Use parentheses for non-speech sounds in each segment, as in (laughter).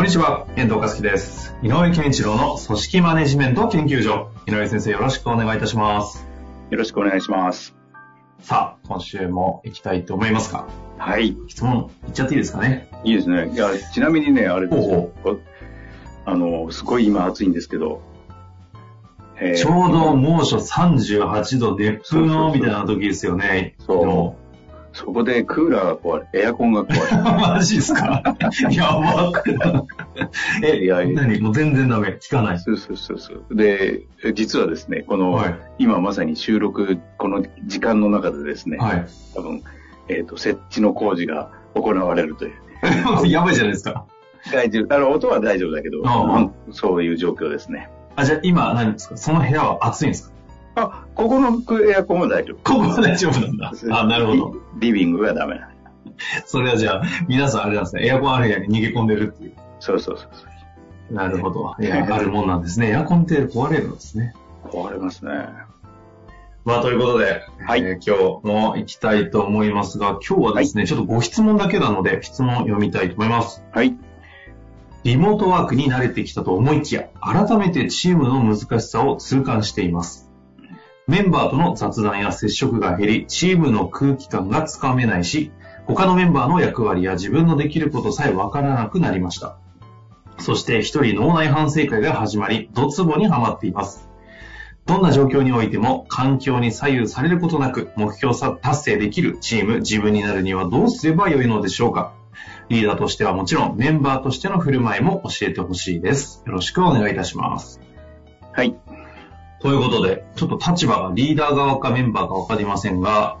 こんにちは、遠藤和樹です。井上健一郎の組織マネジメント研究所。井上先生、よろしくお願いいたします。よろしくお願いします。さあ、今週も行きたいと思いますが、はい。質問いっちゃっていいですかね？いいですね。いや、ちなみにね、あれですよほ。あの、すごい今暑いんですけど、えーちょうど猛暑38度、熱風のみたいな時ですよね。そうそこでクーラーが壊れ、エアコンが壊昨日 (laughs) マジですか？(laughs) やばくえ、いやいや何？もう全然ダメ。聞かないれ。。そうそうそうそう。で、実はですね、この、はい今まさに収録、この時間の中でですね、はい。多分、えっ、と、設置の工事が行われるという。(laughs) やばいじゃないですか。大丈夫。あの、音は大丈夫だけど、そういう状況ですね。あ、じゃあ今何ですか？その部屋は暑いんですか？あ、ここのエアコンは大丈夫。ここは大丈夫なんだ。あ、なるほど。リ。リビングがダメなの。それはじゃあ、皆さんあれなんですね、エアコンある部屋に逃げ込んでるっていう。そうそうそうそう。なるほど。いや、あるもんなんですね。エアコンって壊れるんですね。壊れますね。まあ、ということで、はいえー今日も行きたいと思いますが、今日はですね、ちょっとご質問だけなので、質問を読みたいと思います。はい。リモートワークに慣れてきたと思いきや、改めてチームの難しさを痛感しています。メンバーとの雑談や接触が減り、チームの空気感がつかめないし、他のメンバーの役割や自分のできることさえわからなくなりました。そして一人脳内反省会が始まり、ドツボにはまっています。どんな状況においても環境に左右されることなく目標達成できるチーム、自分になるにはどうすればよいのでしょうかリーダーとしてはもちろんメンバーとしての振る舞いも教えてほしいです。よろしくお願いいたします。はい。ということで、ちょっと立場がリーダー側かメンバーかわかりませんが、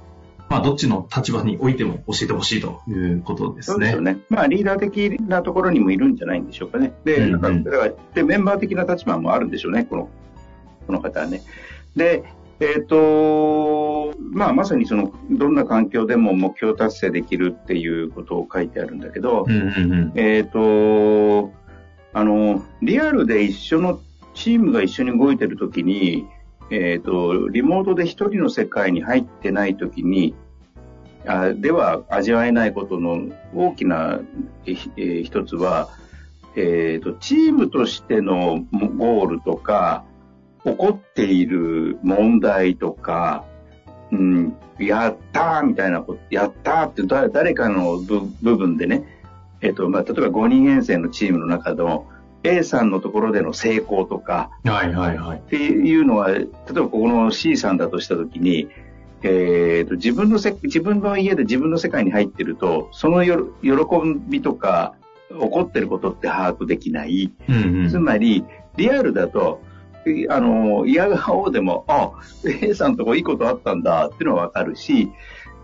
まあどっちの立場においても教えてほしいということですね。そうですよね。まあ、リーダー的なところにもいるんじゃないんでしょうかね。で、うんうんだからでメンバー的な立場もあるんでしょうね、この、この方はね。で、えっ、と、まあ、まさにその、どんな環境でも目標達成できるっていうことを書いてあるんだけど、うんうんうん。えっ、と、あの、リアルで一緒の、チームが一緒に動いてるときに、えっ、と、リモートで一人の世界に入ってないときに、あでは味わえないことの大きな、えー一つは、えっ、と、チームとしてのゴールとか、起こっている問題とか、うん、やったーみたいなこと、やったーって誰かの部分でね、えっ、と、まあ、例えば5人編成のチームの中の A さんのところでの成功とかはいはいはい。っていうのは、例えばここの C さんだとしたときに、えっ、と、自分のせ、自分の家で自分の世界に入ってると、そのよ喜びとか、起こってることって把握できない。うんうん。つまり、リアルだと、いあの、嫌顔でも、あ、A さんとこいいことあったんだっていうのはわかるし、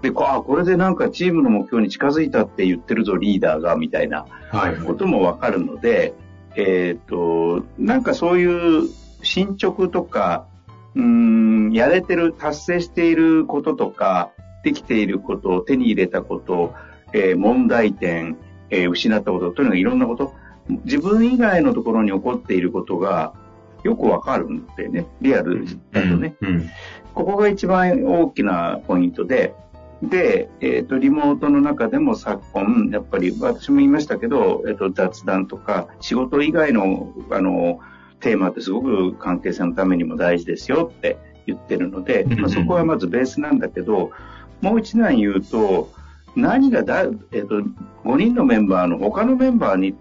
で、こあ、これでなんかチームの目標に近づいたって言ってるぞ、リーダーが、みたいなはいはい。こともわかるので、えっ、と、なんかそういう進捗とか、うーん、やれてる、達成していることとか、できていること、手に入れたこと、えー問題点、えー失ったこと、とにかくいろんなこと、自分以外のところに起こっていることがよくわかるんでね、リアルだとね。うん。うんここが一番大きなポイントで、で、えっ、と、リモートの中でも昨今、やっぱり私も言いましたけど、えっ、と、雑談とか、仕事以外の、あの、テーマってすごく関係性のためにも大事ですよって言ってるので、まあ、そこはまずベースなんだけど、もう一段言うと、何がだ、えっ、と、5人のメンバーの他のメンバーに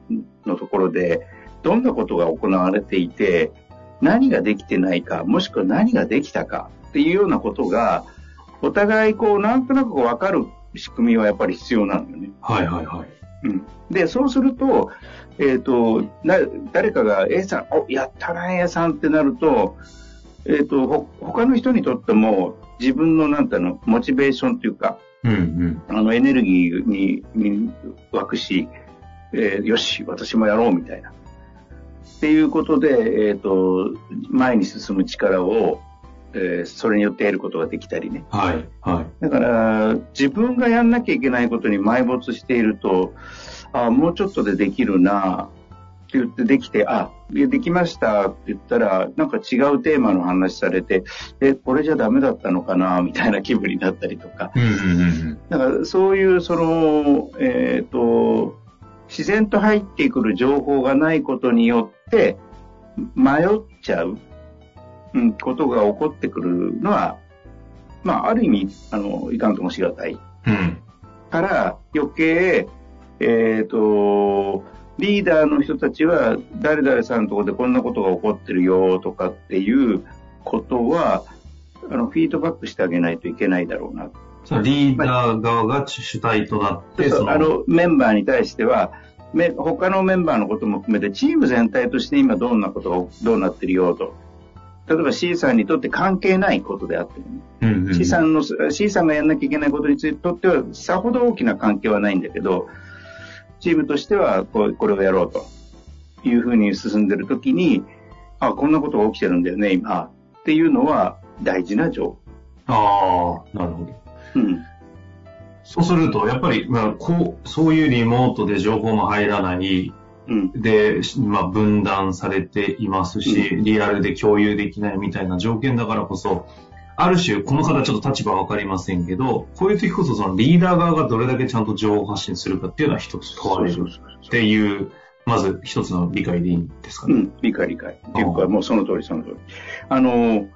のところで、どんなことが行われていて、何ができてないか、もしくは何ができたかっていうようなことが、お互いこう、なんとなく分かる仕組みはやっぱり必要なんだよね。はいはいはい。うん。で、そうすると、えっ、と、な、誰かが A さん、お、やったな、A さんってなると、えっ、と、ほ、他の人にとっても、自分のなんていうの、モチベーションというか、うんうん。あのエネルギーにに湧くし、えーよし、私もやろうみたいな。っていうことで、えっ、と、前に進む力を、えーそれによって得ることができたりね。はい。はい。だから、自分がやんなきゃいけないことに埋没していると、あもうちょっとでできるなって言ってできて、あ、でできましたって言ったら、なんか違うテーマの話されて、え、これじゃダメだったのかなみたいな気分になったりとか。うんうんうんだからそういうその、えっ、と、自然と入ってくる情報がないことによって迷っちゃう、うん、ことが起こってくるのは、まあ、ある意味、あの、いかんともしがたい。うん。うん。から余計、えっ、と、リーダーの人たちは誰々さんのところでこんなことが起こってるよとかっていうことは、あの、フィードバックしてあげないといけないだろうなリーダー側が主体となって、そうその、あのメンバーに対しては、め他のメンバーのことも含めて、チーム全体として今どんなことがどうなってるよと。例えば C さんにとって関係ないことであってもね、うんうん C さんの、C さんがやんなきゃいけないことについてとっては、さほど大きな関係はないんだけど、チームとしてはこうこれをやろうというふうに進んでるときに、あ、こんなことが起きてるんだよね、今。っていうのは大事な情ああ、なるほど。報。うん。そうすると、やっぱり、まあ、こう、そういうリモートで情報も入らない、うん。で、まあ、分断されていますし、うリアルで共有できないみたいな条件だからこそ、ある種、この方ちょっと立場はわかりませんけど、こういう時こそそのリーダー側がどれだけちゃんと情報発信するかっていうのは一つ問われるっていう、まず一つの理解でいいんですかね。うん、理解理解。っていうか、もうその通りその通り。あの、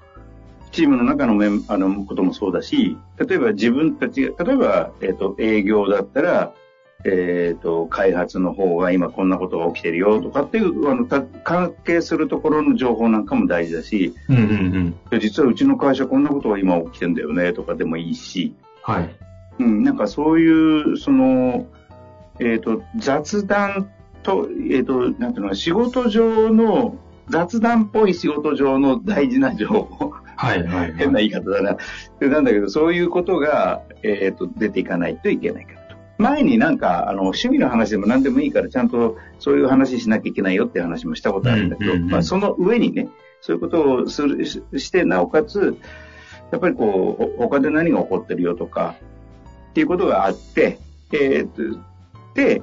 チームの中のメンあのこともそうだし、例えば自分たちが、例えば、えっ、と、営業だったら、えっ、と、開発の方が今こんなことが起きてるよとかっていう、あの、た関係するところの情報なんかも大事だし、うんうんうん。で実はうちの会社こんなことが今起きてんだよねとかでもいいし、はい。うん、なんかそういう、その、えっ、と、雑談と、えっ、と、なんていうのか、仕事上の、雑談っぽい仕事上の大事な情報。はいはい、(laughs) 変な言い方だな。でなんだけど、そういうことが、えっ、と、出ていかないといけないからと。前になんか、あの、趣味の話でも何でもいいから、ちゃんとそういう話しなきゃいけないよって話もしたことあるんだけど、まあ、その上にね、そういうことをするしして、なおかつ、やっぱりこう、ほ他で何が起こってるよとか、っていうことがあって、えーと、で、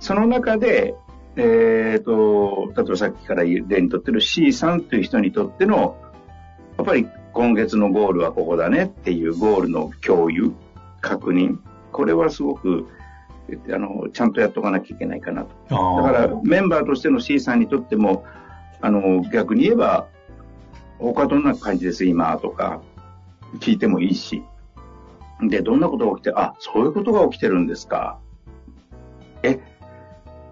その中で、えーと、例えばさっきから例にとってる C さんという人にとっての、やっぱり今月のゴールはここだねっていうゴールの共有、確認。これはすごく、あの、ちゃんとやっとかなきゃいけないかなと。だからメンバーとしての C さんにとっても、あの、逆に言えば、他どんな感じです、今、とか、聞いてもいいし。で、どんなことが起きて、あ、そういうことが起きてるんですか。え、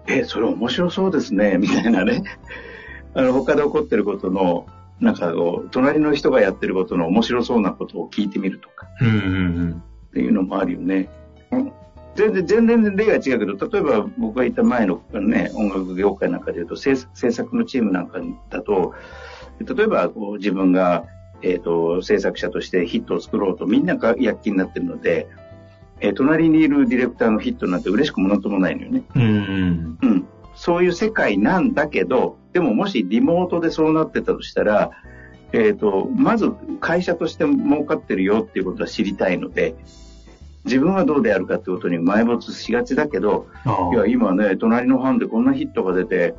え、それ面白そうですね、みたいなね。(laughs) あの、他で起こってることの、なんかこう、隣の人がやってることの面白そうなことを聞いてみるとか。うんうんうん。っていうのもあるよね。うん全然、全然例が違うけど、例えば僕がいた前のね、音楽業界なんかで言うと、制制作のチームなんかだと、例えばこう自分が、えっ、と、制作者としてヒットを作ろうとみんなが躍起になってるので、えー隣にいるディレクターのヒットなんて嬉しくもなんともないのよね。うんうん。うん。そういう世界なんだけど、でももしリモートでそうなってたとしたら、えっ、と、まず会社として儲かってるよっていうことは知りたいので、自分はどうであるかってことに埋没しがちだけど、いや、今ね、隣の班でこんなヒットが出て、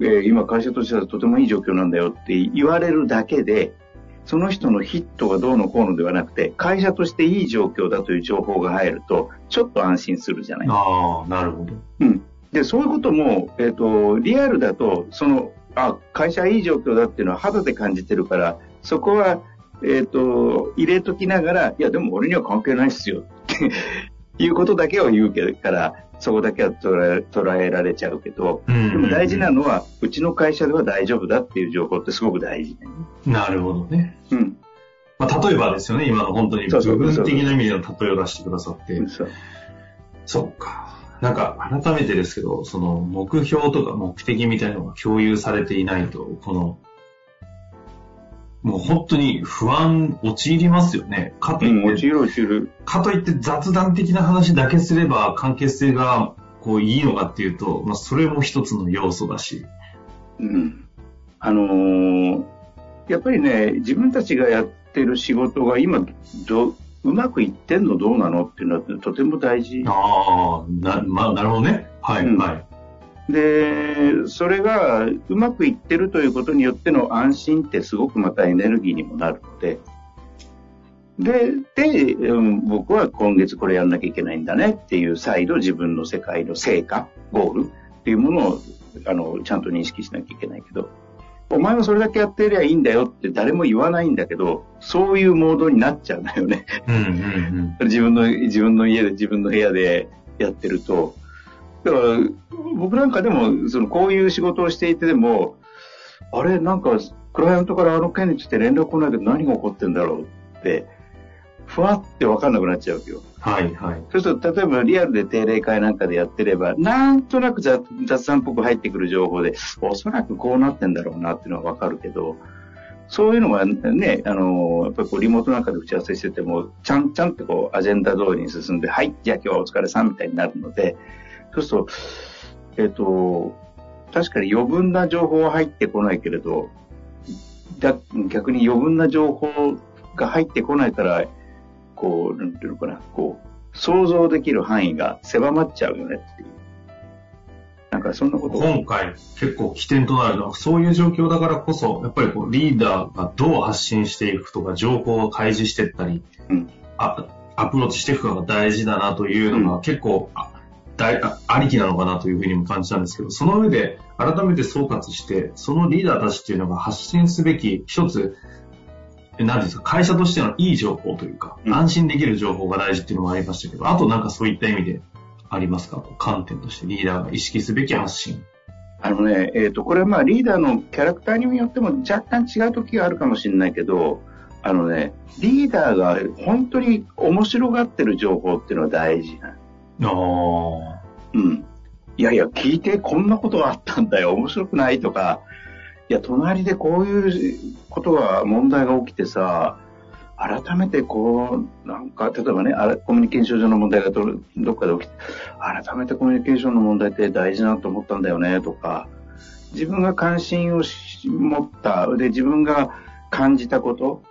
えー今会社としてはとてもいい状況なんだよって言われるだけで、その人のヒットがどうのこうのではなくて、会社としていい状況だという情報が入ると、ちょっと安心するじゃないああ、なるほど。うん。で、そういうことも、えっ、と、リアルだと、その、あ、会社いい状況だっていうのは肌で感じてるから、そこは、えっ、と、入れときながら、いや、でも俺には関係ないっすよいうことだけを言うけから、そこだけは捉えられちゃうけど、うんでも大事なのは、うちの会社では大丈夫だっていう情報ってすごく大事。なるほどね。うん。まあ、例えばですよね、今の本当に部分的な意味での例えを出してくださって。そうそっか。なんか、改めてですけど、その、目標とか目的みたいなのが共有されていないと、この、もう本当に不安陥りますよね。かといって、うん、るる。かといって雑談的な話だけすれば関係性がこういいのかっていうと、まあそれも一つの要素だし。うん。あのーやっぱりね、自分たちがやってる仕事が今どう、うまくいってんのどうなのっていうのはとても大事。ああ、な、まあなるほどね。はい、うんはい。で、それがうまくいってるということによっての安心ってすごくまたエネルギーにもなるので、で、で、うん僕は今月これやんなきゃいけないんだねっていう再度自分の世界の成果、ゴールっていうものを、あの、ちゃんと認識しなきゃいけないけど、お前はそれだけやってりゃいいんだよって誰も言わないんだけど、そういうモードになっちゃうんだよね。うんうん (laughs) 自分の、自分の家で、自分の部屋でやってると。だから、僕なんかでも、その、こういう仕事をしていてでも、あれ、なんか、クライアントからあの件について連絡来ないけど何が起こってんだろうって、ふわってわかんなくなっちゃうわけよ。はいはい。そうすると、例えばリアルで定例会なんかでやってれば、なんとなく雑雑談っぽく入ってくる情報で、おそらくこうなってんだろうなっていうのはわかるけど、そういうのがね、あの、やっぱりこうリモートなんかで打ち合わせしてても、ちゃんちゃんってこうアジェンダ通りに進んで、はい、じゃあ今日はお疲れさんみたいになるので、そうすると、えっ、と、確かに余分な情報は入ってこないけれど、だ逆に余分な情報が入ってこないから、こう、なんていうのかな、こう、想像できる範囲が狭まっちゃうよねっていう。なんかそんなこと。が今回結構起点となるのは、そういう状況だからこそ、やっぱりこうリーダーがどう発信していくとか、情報を開示していったり、うん。あアプローチしていくのが大事だなというのが結構、あ大あありきなのかなというふうにも感じたんですけど、その上で改めて総括して、そのリーダーたちっていうのが発信すべき一つ、え何ですか、会社としてのいい情報というか、うん安心できる情報が大事っていうのもありましたけど、あとなんかそういった意味でありますか？観点としてリーダーが意識すべき発信。あのね、えっ、と、これはまあリーダーのキャラクターによっても若干違う時があるかもしれないけど、あのね、リーダーが本当に面白がってる情報っていうのは大事なの。ああ。うん。いやいや、聞いてこんなことがあったんだよ、面白くないとか、いや、隣でこういうことが、問題が起きてさ、改めてこう、なんか、例えばね、あれコミュニケーション上の問題がどどっかで起きて、改めてコミュニケーションの問題って大事なと思ったんだよね、とか、自分が関心を持った、で、自分が感じたこと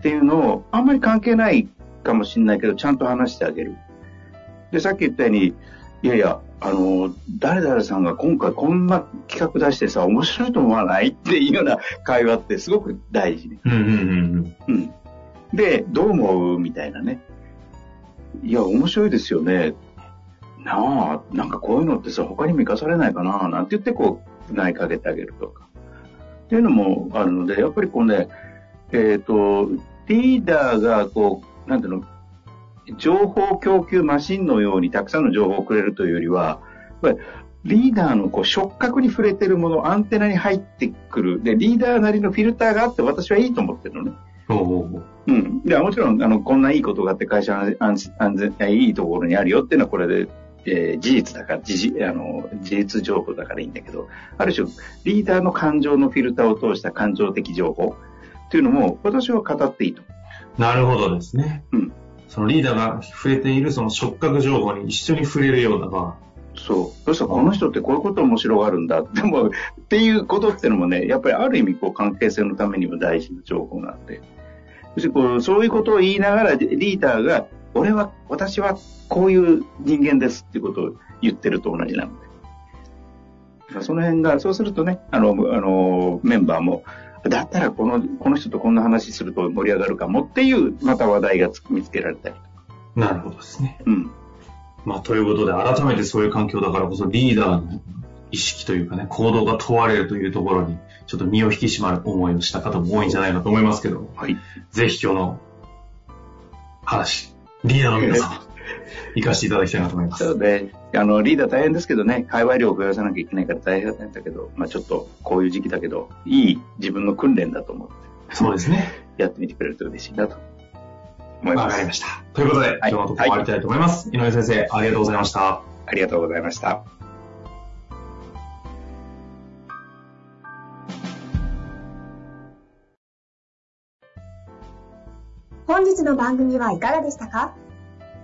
っていうのを、あんまり関係ないかもしれないけど、ちゃんと話してあげる。で、さっき言ったように、いやいや、あの、誰々さんが今回こんな企画出してさ、面白いと思わないっていうような会話ってすごく大事ね。うん。で、どう思うみたいなね。いや、面白いですよね。なあ、なんかこういうのってさ、他にも生かされないかななんて言ってこう、投げかけてあげるとか。っていうのもあるので、やっぱりこうね、えっ、と、リーダーがこう、なんていうの、情報供給マシンのようにたくさんの情報をくれるというよりは、やっぱりリーダーのこう触覚に触れてるもの、アンテナに入ってくる。で、リーダーなりのフィルターがあって私はいいと思ってるのね。うん。で、もちろん、あの、こんないいことがあって会社の安心安全、いいところにあるよっていうのはこれで、えー事実だから、事実、あの、事実情報だからいいんだけど、ある種、リーダーの感情のフィルターを通した感情的情報っていうのも、私は語っていいと。なるほどですね。うん。そのリーダーが触れているその触覚情報に一緒に触れるような場。そう。そしたらこの人ってこういうこと面白がるんだ。(laughs) でも、っていうことってのもね、やっぱりある意味こう関係性のためにも大事な情報なんで。そしてこうそういうことを言いながらリーダーが、俺は、私はこういう人間ですっていうことを言ってると同じなので。その辺が、そうするとね、あの、あの、メンバーも、だったらこの、この人とこんな話すると盛り上がるかもっていう、また話題がつ見つけられたり。なるほどですね。うん。まあ、ということで、改めてそういう環境だからこそ、リーダーの意識というかね、行動が問われるというところに、ちょっと身を引き締まる思いをした方も多いんじゃないかと思いますけど、はい。ぜひ今日の話、リーダーの皆さん、活かしていただきたいなと思います。そうで、あの、リーダー大変ですけどね、会話量を増やさなきゃいけないから大変だけど、まあちょっとこういう時期だけど、いい自分の訓練だと思って、そうですね。やってみてくれると嬉しいなと思います。わかりました。ということで、今日のところ終わりたいと思います。井上先生、ありがとうございました。ありがとうございました。本日の番組はいかがでしたか？